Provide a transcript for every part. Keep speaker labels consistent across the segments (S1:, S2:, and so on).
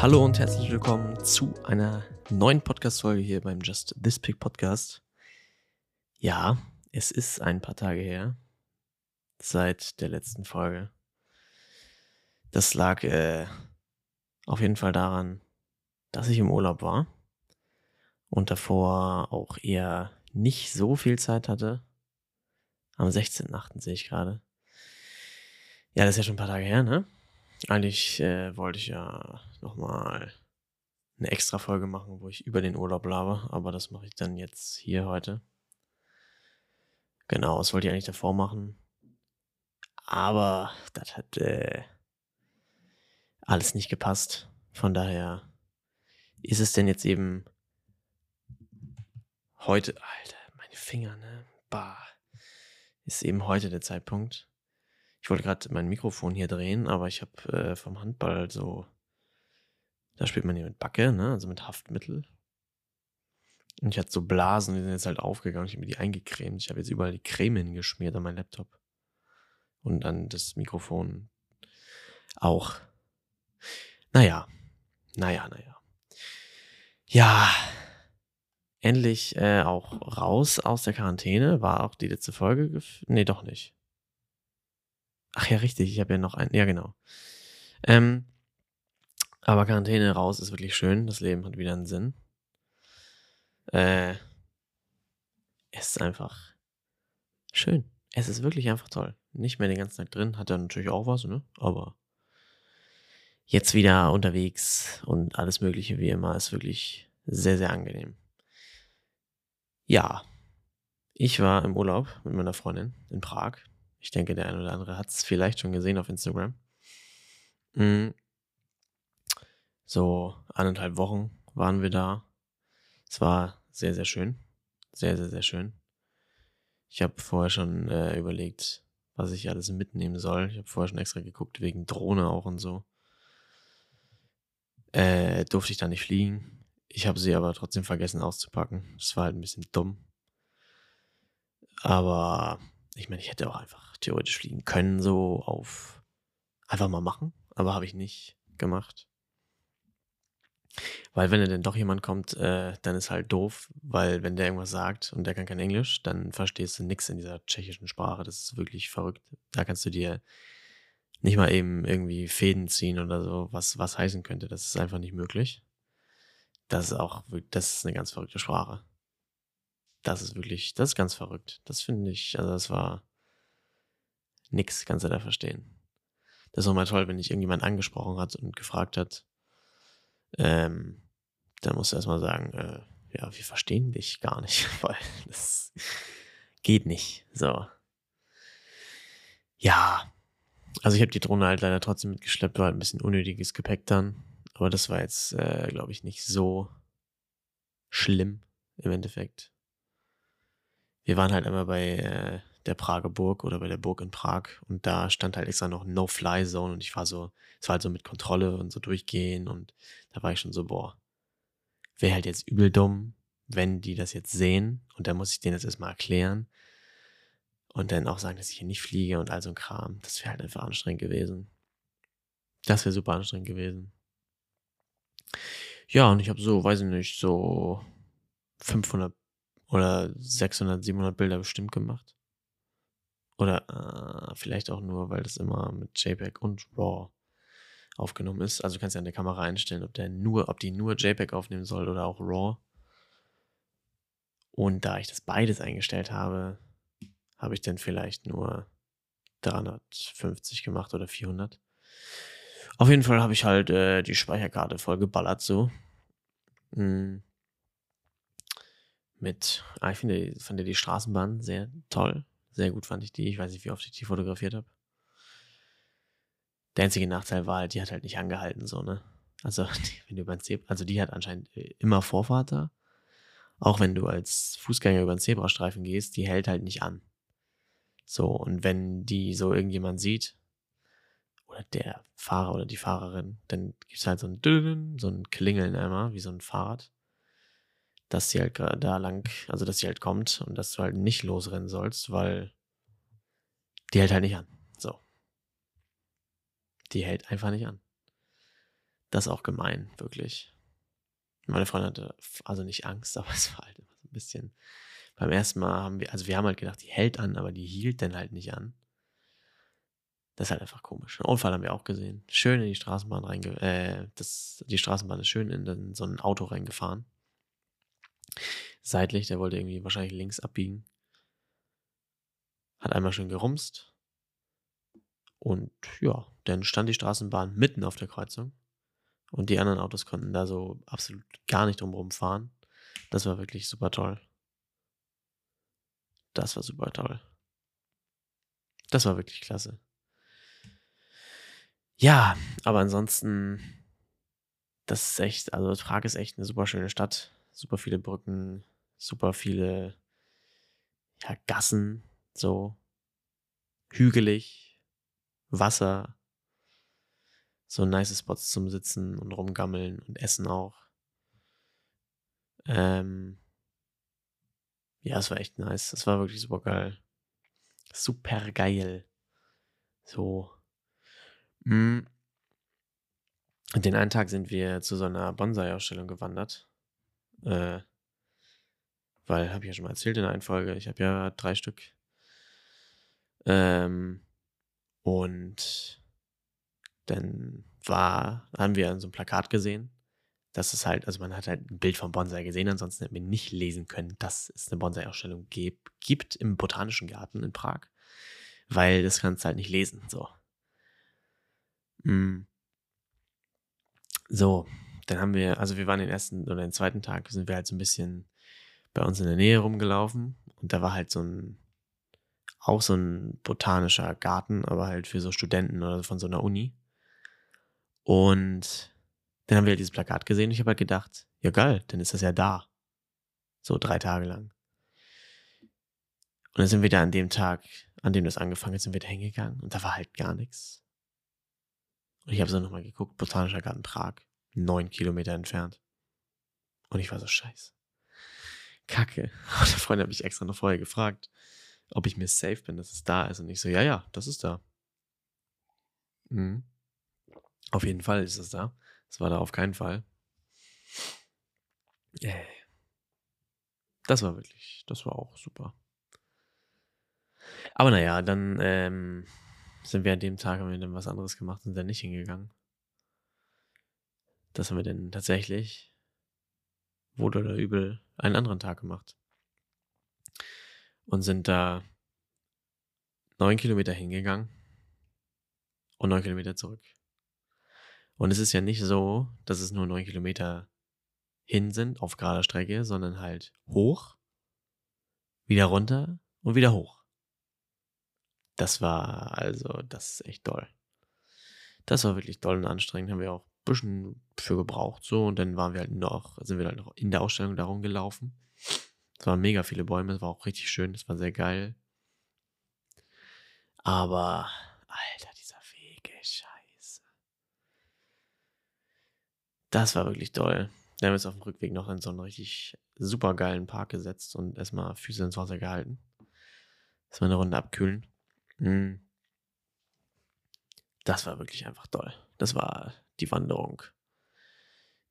S1: Hallo und herzlich willkommen zu einer neuen Podcast-Folge hier beim Just This Pick Podcast. Ja, es ist ein paar Tage her seit der letzten Folge. Das lag äh, auf jeden Fall daran, dass ich im Urlaub war und davor auch eher nicht so viel Zeit hatte. Am 16.8. sehe ich gerade. Ja, das ist ja schon ein paar Tage her, ne? Eigentlich äh, wollte ich ja nochmal eine extra Folge machen, wo ich über den Urlaub laber, aber das mache ich dann jetzt hier heute. Genau, das wollte ich eigentlich davor machen. Aber das hat äh, alles nicht gepasst. Von daher ist es denn jetzt eben heute, Alter, meine Finger, ne? Bah. Ist eben heute der Zeitpunkt. Ich wollte gerade mein Mikrofon hier drehen, aber ich habe äh, vom Handball so, da spielt man ja mit Backe, ne? Also mit Haftmittel. Und ich hatte so Blasen, die sind jetzt halt aufgegangen. Ich habe mir die eingecremt. Ich habe jetzt überall die Creme hingeschmiert an meinen Laptop. Und dann das Mikrofon auch. Naja, naja, naja. Ja, endlich äh, auch raus aus der Quarantäne. War auch die letzte Folge. Nee, doch nicht. Ach ja, richtig. Ich habe ja noch einen. Ja, genau. Ähm, aber Quarantäne raus ist wirklich schön. Das Leben hat wieder einen Sinn. Äh, es ist einfach schön. Es ist wirklich einfach toll. Nicht mehr den ganzen Tag drin. Hat ja natürlich auch was, ne? Aber jetzt wieder unterwegs und alles Mögliche wie immer ist wirklich sehr, sehr angenehm. Ja, ich war im Urlaub mit meiner Freundin in Prag. Ich denke, der eine oder andere hat es vielleicht schon gesehen auf Instagram. Mhm. So anderthalb Wochen waren wir da. Es war sehr, sehr schön. Sehr, sehr, sehr schön. Ich habe vorher schon äh, überlegt, was ich alles mitnehmen soll. Ich habe vorher schon extra geguckt, wegen Drohne auch und so. Äh, durfte ich da nicht fliegen. Ich habe sie aber trotzdem vergessen auszupacken. Das war halt ein bisschen dumm. Aber ich meine, ich hätte auch einfach theoretisch fliegen können, so auf einfach mal machen. Aber habe ich nicht gemacht. Weil wenn dann doch jemand kommt, äh, dann ist halt doof, weil wenn der irgendwas sagt und der kann kein Englisch, dann verstehst du nichts in dieser tschechischen Sprache. Das ist wirklich verrückt. Da kannst du dir nicht mal eben irgendwie Fäden ziehen oder so, was was heißen könnte. Das ist einfach nicht möglich. Das ist auch, das ist eine ganz verrückte Sprache. Das ist wirklich, das ist ganz verrückt. Das finde ich, also das war nix, kannst du da verstehen. Das ist auch mal toll, wenn dich irgendjemand angesprochen hat und gefragt hat, ähm, dann musst du erstmal sagen, äh, ja, wir verstehen dich gar nicht, weil das geht nicht. So. Ja. Also ich habe die Drohne halt leider trotzdem mitgeschleppt, war halt ein bisschen unnötiges Gepäck dann. Aber das war jetzt, äh, glaube ich, nicht so schlimm im Endeffekt. Wir waren halt einmal bei äh, der Prager Burg oder bei der Burg in Prag und da stand halt extra noch No-Fly-Zone und ich war so, es war halt so mit Kontrolle und so durchgehen und da war ich schon so, boah, wäre halt jetzt übel dumm, wenn die das jetzt sehen und dann muss ich denen das erstmal erklären und dann auch sagen, dass ich hier nicht fliege und all so ein Kram. Das wäre halt einfach anstrengend gewesen. Das wäre super anstrengend gewesen. Ja, und ich habe so, weiß ich nicht, so 500 oder 600, 700 Bilder bestimmt gemacht. Oder äh, vielleicht auch nur, weil das immer mit JPEG und RAW aufgenommen ist. Also du kannst ja an der Kamera einstellen, ob der nur, ob die nur JPEG aufnehmen soll oder auch RAW. Und da ich das beides eingestellt habe, habe ich dann vielleicht nur 350 gemacht oder 400. Auf jeden Fall habe ich halt äh, die Speicherkarte voll geballert so. Mhm. Mit, ah, ich finde, fand die Straßenbahn sehr toll. Sehr gut fand ich die. Ich weiß nicht, wie oft ich die fotografiert habe. Der einzige Nachteil war halt, die hat halt nicht angehalten, so, ne? Also, die, wenn du über Zebra, also die hat anscheinend äh, immer Vorfahrt da. Auch wenn du als Fußgänger über den Zebrastreifen gehst, die hält halt nicht an. So, und wenn die so irgendjemand sieht, oder der Fahrer oder die Fahrerin, dann gibt es halt so ein so ein Klingeln einmal, wie so ein Fahrrad dass sie halt da lang, also dass sie halt kommt und dass du halt nicht losrennen sollst, weil die hält halt nicht an. So. Die hält einfach nicht an. Das ist auch gemein, wirklich. Meine Freundin hatte also nicht Angst, aber es war halt immer so ein bisschen. Beim ersten Mal haben wir, also wir haben halt gedacht, die hält an, aber die hielt dann halt nicht an. Das ist halt einfach komisch. Einen Unfall haben wir auch gesehen. Schön in die Straßenbahn reinge... Äh, die Straßenbahn ist schön in, in so ein Auto reingefahren. Seitlich, der wollte irgendwie wahrscheinlich links abbiegen. Hat einmal schön gerumst. Und ja, dann stand die Straßenbahn mitten auf der Kreuzung. Und die anderen Autos konnten da so absolut gar nicht drumherum fahren. Das war wirklich super toll. Das war super toll. Das war wirklich klasse. Ja, aber ansonsten, das ist echt, also Prag ist echt eine super schöne Stadt. Super viele Brücken, super viele ja, Gassen, so hügelig, Wasser, so nice Spots zum Sitzen und rumgammeln und essen auch. Ähm, ja, es war echt nice. Das war wirklich super geil. Super geil. So. Mm. Den einen Tag sind wir zu so einer Bonsai-Ausstellung gewandert. Äh, weil, habe ich ja schon mal erzählt in der einen Folge, ich habe ja drei Stück. Ähm, und dann war, haben wir so ein Plakat gesehen. Das ist halt, also man hat halt ein Bild vom Bonsai gesehen, ansonsten hätten wir nicht lesen können, dass es eine Bonsai-Ausstellung gibt im Botanischen Garten in Prag. Weil das kannst du halt nicht lesen, so. Mm. So, dann haben wir, also wir waren den ersten oder den zweiten Tag, sind wir halt so ein bisschen bei uns in der Nähe rumgelaufen und da war halt so ein, auch so ein botanischer Garten, aber halt für so Studenten oder von so einer Uni. Und dann haben wir halt dieses Plakat gesehen und ich habe halt gedacht, ja geil, dann ist das ja da. So drei Tage lang. Und dann sind wir da an dem Tag, an dem das angefangen hat, sind wir da hingegangen und da war halt gar nichts. Und ich habe so nochmal geguckt, Botanischer Garten Prag, neun Kilometer entfernt. Und ich war so scheiße. Kacke. Und der Freund hat mich extra noch vorher gefragt, ob ich mir safe bin, dass es da ist. Und ich so, ja, ja, das ist da. Mhm. Auf jeden Fall ist es da. Es war da auf keinen Fall. Äh. Das war wirklich, das war auch super. Aber naja, dann ähm, sind wir an dem Tag, haben wir dann was anderes gemacht und sind dann nicht hingegangen. Das haben wir dann tatsächlich, wohl oder übel, einen anderen Tag gemacht. Und sind da neun Kilometer hingegangen und neun Kilometer zurück. Und es ist ja nicht so, dass es nur neun Kilometer hin sind auf gerader Strecke, sondern halt hoch, wieder runter und wieder hoch. Das war also, das ist echt toll. Das war wirklich toll und anstrengend. Haben wir auch bisschen für gebraucht so und dann waren wir halt noch, sind wir halt noch in der Ausstellung darum gelaufen. Es waren mega viele Bäume, es war auch richtig schön, es war sehr geil. Aber, Alter, Das war wirklich toll. Wir haben uns auf dem Rückweg noch in so einen richtig super geilen Park gesetzt und erstmal Füße ins Wasser gehalten. Erstmal eine Runde abkühlen. Mhm. Das war wirklich einfach toll. Das war die Wanderung.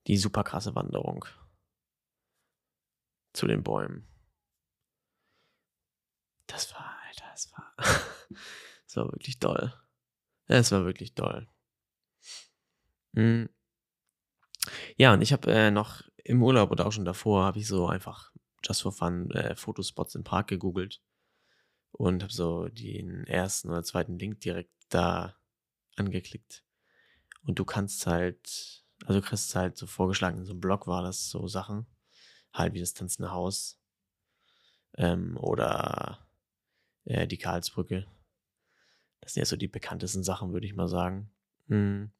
S1: Die super krasse Wanderung. Zu den Bäumen. Das war, Alter, das war. das war wirklich toll. Es war wirklich toll. Mhm. Ja, und ich habe äh, noch im Urlaub oder auch schon davor, habe ich so einfach just for fun äh, Fotospots in Prag gegoogelt und habe so den ersten oder zweiten Link direkt da angeklickt. Und du kannst halt, also du kriegst halt so vorgeschlagen, in so einem Blog war das so Sachen, halt wie das tanzende Haus ähm, oder äh, die Karlsbrücke. Das sind ja so die bekanntesten Sachen, würde ich mal sagen. Mhm.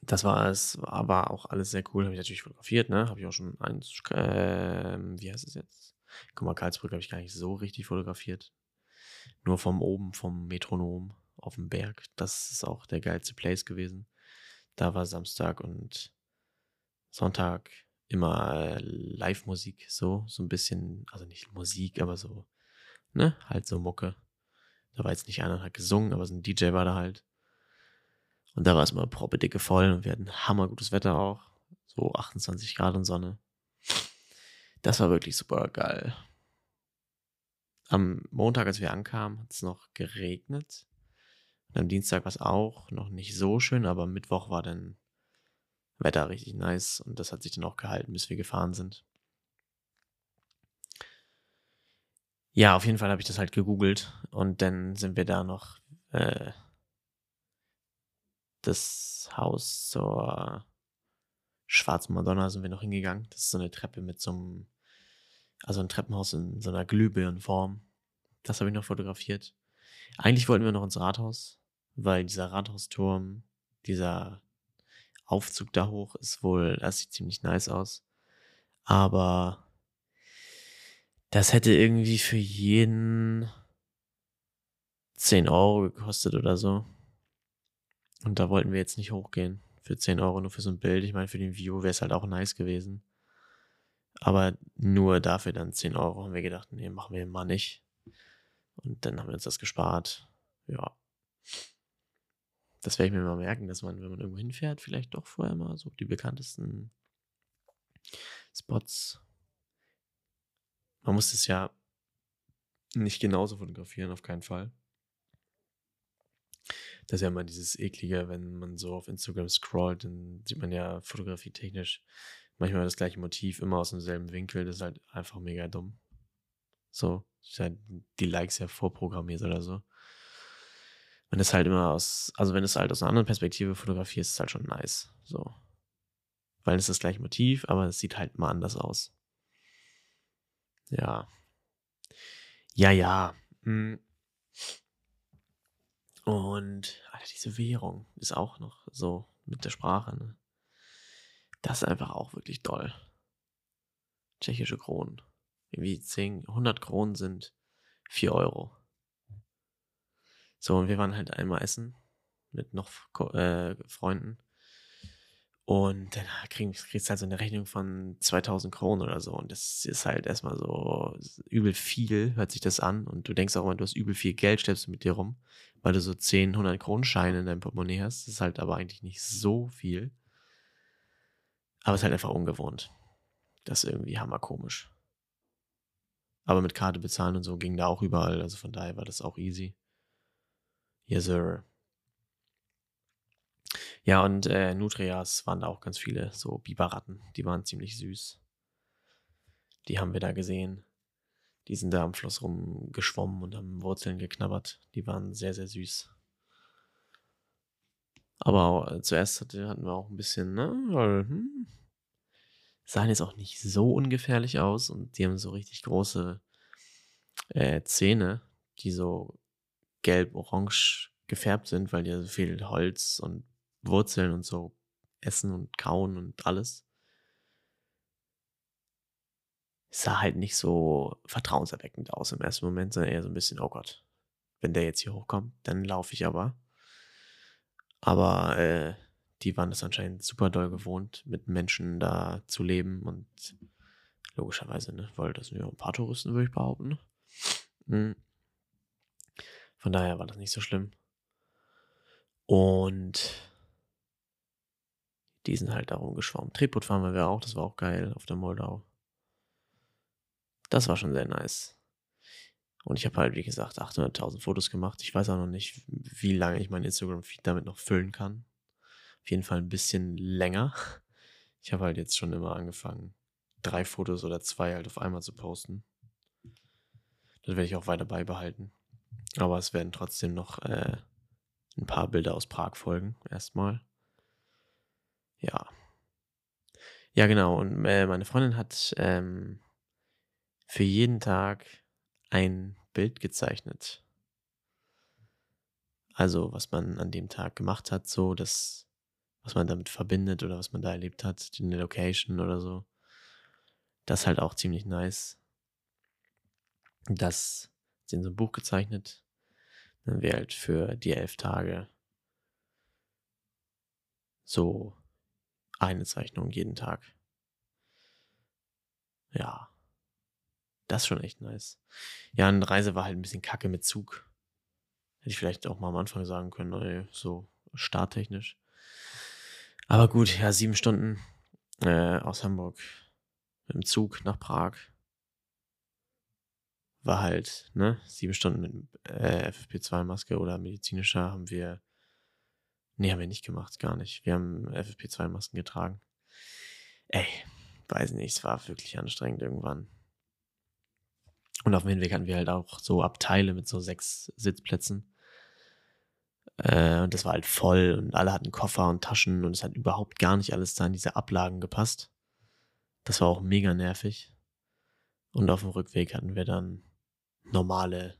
S1: Das war es, aber auch alles sehr cool. Habe ich natürlich fotografiert, ne? Habe ich auch schon eins, äh, wie heißt es jetzt? Guck mal, Karlsbrück habe ich gar nicht so richtig fotografiert. Nur vom oben, vom Metronom auf dem Berg. Das ist auch der geilste Place gewesen. Da war Samstag und Sonntag immer Live-Musik, so, so ein bisschen, also nicht Musik, aber so, ne, halt so Mucke. Da war jetzt nicht einer und hat gesungen, aber so ein DJ war da halt. Und da war es mal proppedicke voll und wir hatten hammergutes Wetter auch. So 28 Grad und Sonne. Das war wirklich super geil. Am Montag, als wir ankamen, hat es noch geregnet. Und am Dienstag war es auch noch nicht so schön, aber Mittwoch war dann Wetter richtig nice und das hat sich dann auch gehalten, bis wir gefahren sind. Ja, auf jeden Fall habe ich das halt gegoogelt und dann sind wir da noch äh, das Haus zur Schwarzen Madonna sind wir noch hingegangen. Das ist so eine Treppe mit so einem, also ein Treppenhaus in so einer Glühbirnenform. Das habe ich noch fotografiert. Eigentlich wollten wir noch ins Rathaus, weil dieser Rathausturm, dieser Aufzug da hoch ist wohl, das sieht ziemlich nice aus. Aber das hätte irgendwie für jeden 10 Euro gekostet oder so. Und da wollten wir jetzt nicht hochgehen. Für 10 Euro nur für so ein Bild. Ich meine, für den View wäre es halt auch nice gewesen. Aber nur dafür dann 10 Euro haben wir gedacht, nee, machen wir mal nicht. Und dann haben wir uns das gespart. Ja. Das werde ich mir mal merken, dass man, wenn man irgendwo hinfährt, vielleicht doch vorher mal so die bekanntesten Spots. Man muss es ja nicht genauso fotografieren, auf keinen Fall. Das ist ja immer dieses eklige, wenn man so auf Instagram scrollt, dann sieht man ja fotografietechnisch manchmal das gleiche Motiv immer aus demselben Winkel. Das ist halt einfach mega dumm. So, halt die Likes ja vorprogrammiert oder so wenn es halt immer aus, also wenn es halt aus einer anderen Perspektive fotografierst, ist es halt schon nice. So. Weil es ist das gleiche Motiv, aber es sieht halt mal anders aus. Ja. Ja, ja. Hm. Und Alter, diese Währung ist auch noch so mit der Sprache. Ne? Das ist einfach auch wirklich toll. Tschechische Kronen. Irgendwie 10, 100 Kronen sind 4 Euro. So, und wir waren halt einmal essen mit noch äh, Freunden. Und dann krieg, kriegst du halt so eine Rechnung von 2000 Kronen oder so. Und das ist halt erstmal so übel viel, hört sich das an. Und du denkst auch immer, du hast übel viel Geld, stellst du mit dir rum, weil du so 10, 100 Kronenscheine in deinem Portemonnaie hast. Das ist halt aber eigentlich nicht so viel. Aber es ist halt einfach ungewohnt. Das ist irgendwie hammerkomisch. Aber mit Karte bezahlen und so ging da auch überall. Also von daher war das auch easy. Yes, sir. Ja, und äh, Nutrias waren da auch ganz viele, so Biberratten. Die waren ziemlich süß. Die haben wir da gesehen. Die sind da am Fluss rumgeschwommen und haben Wurzeln geknabbert. Die waren sehr, sehr süß. Aber äh, zuerst hatte, hatten wir auch ein bisschen, ne, weil, hm, sahen jetzt auch nicht so ungefährlich aus und die haben so richtig große äh, Zähne, die so gelb-orange gefärbt sind, weil die so viel Holz und Wurzeln und so essen und kauen und alles. sah halt nicht so vertrauenserweckend aus im ersten Moment, sondern eher so ein bisschen, oh Gott, wenn der jetzt hier hochkommt, dann laufe ich aber. Aber äh, die waren es anscheinend super doll gewohnt, mit Menschen da zu leben und logischerweise, ne, weil das sind ja ein paar Touristen, würde ich behaupten. Mhm. Von daher war das nicht so schlimm. Und die sind halt darum geschwommen. Tretboot fahren wir auch, das war auch geil auf der Moldau. Das war schon sehr nice. Und ich habe halt, wie gesagt, 800.000 Fotos gemacht. Ich weiß auch noch nicht, wie lange ich meinen Instagram-Feed damit noch füllen kann. Auf jeden Fall ein bisschen länger. Ich habe halt jetzt schon immer angefangen, drei Fotos oder zwei halt auf einmal zu posten. Das werde ich auch weiter beibehalten. Aber es werden trotzdem noch äh, ein paar Bilder aus Prag folgen, erstmal. Ja. Ja, genau. Und äh, meine Freundin hat ähm, für jeden Tag ein Bild gezeichnet. Also, was man an dem Tag gemacht hat, so, das, was man damit verbindet oder was man da erlebt hat, die Location oder so. Das ist halt auch ziemlich nice. Das in so ein Buch gezeichnet. Dann wäre halt für die elf Tage so eine Zeichnung jeden Tag. Ja. Das ist schon echt nice. Ja, eine Reise war halt ein bisschen kacke mit Zug. Hätte ich vielleicht auch mal am Anfang sagen können, ey, so starttechnisch. Aber gut, ja, sieben Stunden äh, aus Hamburg mit dem Zug nach Prag. War halt, ne, sieben Stunden mit äh, FFP2-Maske oder medizinischer haben wir, nee, haben wir nicht gemacht, gar nicht. Wir haben FFP2-Masken getragen. Ey, weiß nicht, es war wirklich anstrengend irgendwann. Und auf dem Hinweg hatten wir halt auch so Abteile mit so sechs Sitzplätzen. Äh, und das war halt voll und alle hatten Koffer und Taschen und es hat überhaupt gar nicht alles da in diese Ablagen gepasst. Das war auch mega nervig. Und auf dem Rückweg hatten wir dann normale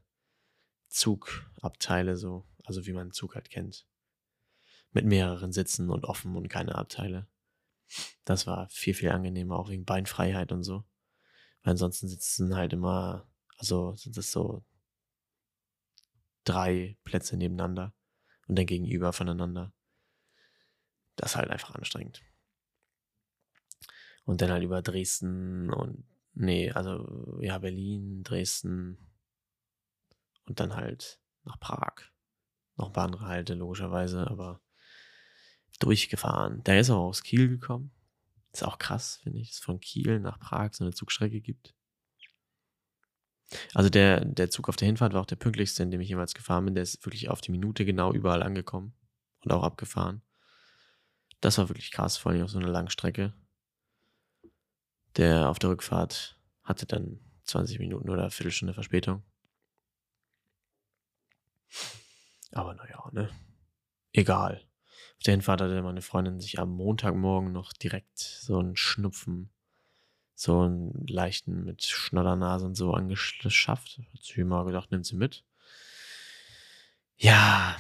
S1: Zugabteile, so, also wie man einen Zug halt kennt. Mit mehreren Sitzen und offen und keine Abteile. Das war viel, viel angenehmer, auch wegen Beinfreiheit und so. Weil ansonsten sitzen halt immer, also sind es so drei Plätze nebeneinander und dann gegenüber voneinander. Das ist halt einfach anstrengend. Und dann halt über Dresden und, nee, also, ja, Berlin, Dresden und dann halt nach Prag. Noch ein paar andere Halte, logischerweise, aber durchgefahren. Der ist auch aus Kiel gekommen. Ist auch krass, finde ich, dass es von Kiel nach Prag so eine Zugstrecke gibt. Also der, der Zug auf der Hinfahrt war auch der pünktlichste, in dem ich jemals gefahren bin. Der ist wirklich auf die Minute genau überall angekommen und auch abgefahren. Das war wirklich krass, vor allem auf so einer langen Strecke. Der auf der Rückfahrt hatte dann 20 Minuten oder eine Viertelstunde Verspätung. Aber naja, ne? Egal. Auf der Hinfahrt hatte meine Freundin sich am Montagmorgen noch direkt so einen Schnupfen so einen leichten mit Schnoddernase und so angeschafft. Hat sie mal gedacht, nimmt sie mit. Ja,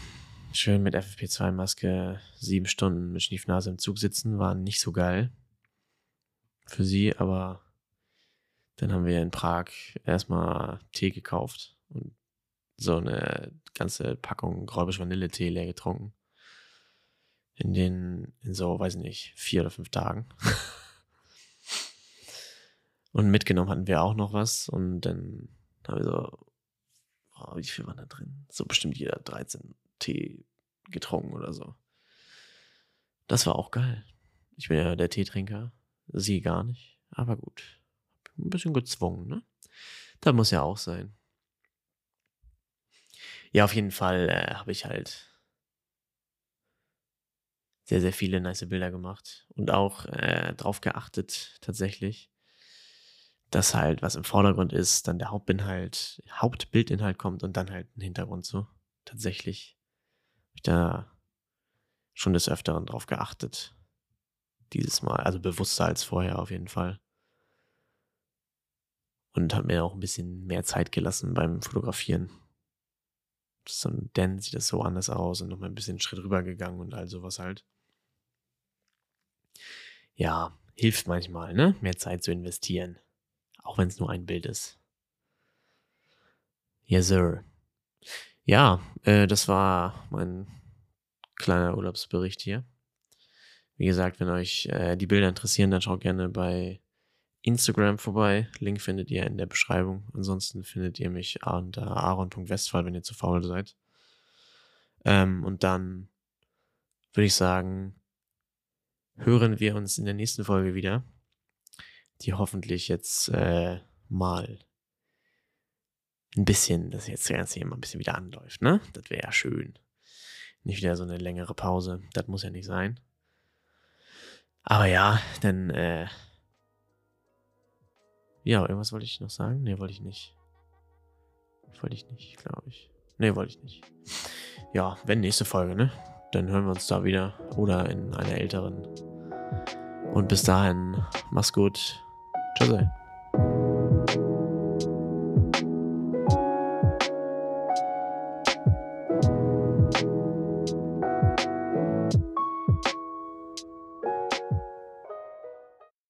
S1: schön mit FFP2-Maske sieben Stunden mit Schniefnase im Zug sitzen, war nicht so geil für sie, aber dann haben wir in Prag erstmal Tee gekauft und so eine ganze Packung Gräubisch Vanilletee leer getrunken. In den, in so, weiß ich nicht, vier oder fünf Tagen. Und mitgenommen hatten wir auch noch was. Und dann haben wir so, oh, wie viel waren da drin? So bestimmt jeder 13 Tee getrunken oder so. Das war auch geil. Ich bin ja der Teetrinker. Sie gar nicht. Aber gut. Ein bisschen gezwungen, ne? Da muss ja auch sein. Ja, auf jeden Fall äh, habe ich halt sehr, sehr viele nice Bilder gemacht und auch äh, drauf geachtet, tatsächlich, dass halt, was im Vordergrund ist, dann der Hauptinhalt, Hauptbildinhalt kommt und dann halt ein Hintergrund so. Tatsächlich habe ich da schon des Öfteren drauf geachtet. Dieses Mal, also bewusster als vorher auf jeden Fall. Und habe mir auch ein bisschen mehr Zeit gelassen beim Fotografieren. So, denn sieht das so anders aus und nochmal ein bisschen einen Schritt rübergegangen und all sowas halt. Ja, hilft manchmal, ne? Mehr Zeit zu investieren. Auch wenn es nur ein Bild ist. Yes, sir. Ja, äh, das war mein kleiner Urlaubsbericht hier. Wie gesagt, wenn euch äh, die Bilder interessieren, dann schaut gerne bei Instagram vorbei. Link findet ihr in der Beschreibung. Ansonsten findet ihr mich unter aaron.westphal, wenn ihr zu faul seid. Ähm, und dann würde ich sagen, hören wir uns in der nächsten Folge wieder die hoffentlich jetzt äh, mal ein bisschen, dass jetzt das Ganze hier mal ein bisschen wieder anläuft, ne? Das wäre ja schön. Nicht wieder so eine längere Pause. Das muss ja nicht sein. Aber ja, dann, äh, ja, irgendwas wollte ich noch sagen? Nee, wollte ich nicht. Wollte ich nicht, glaube ich. Nee, wollte ich nicht. Ja, wenn nächste Folge, ne? Dann hören wir uns da wieder. Oder in einer älteren. Und bis dahin, mach's gut. Ciao.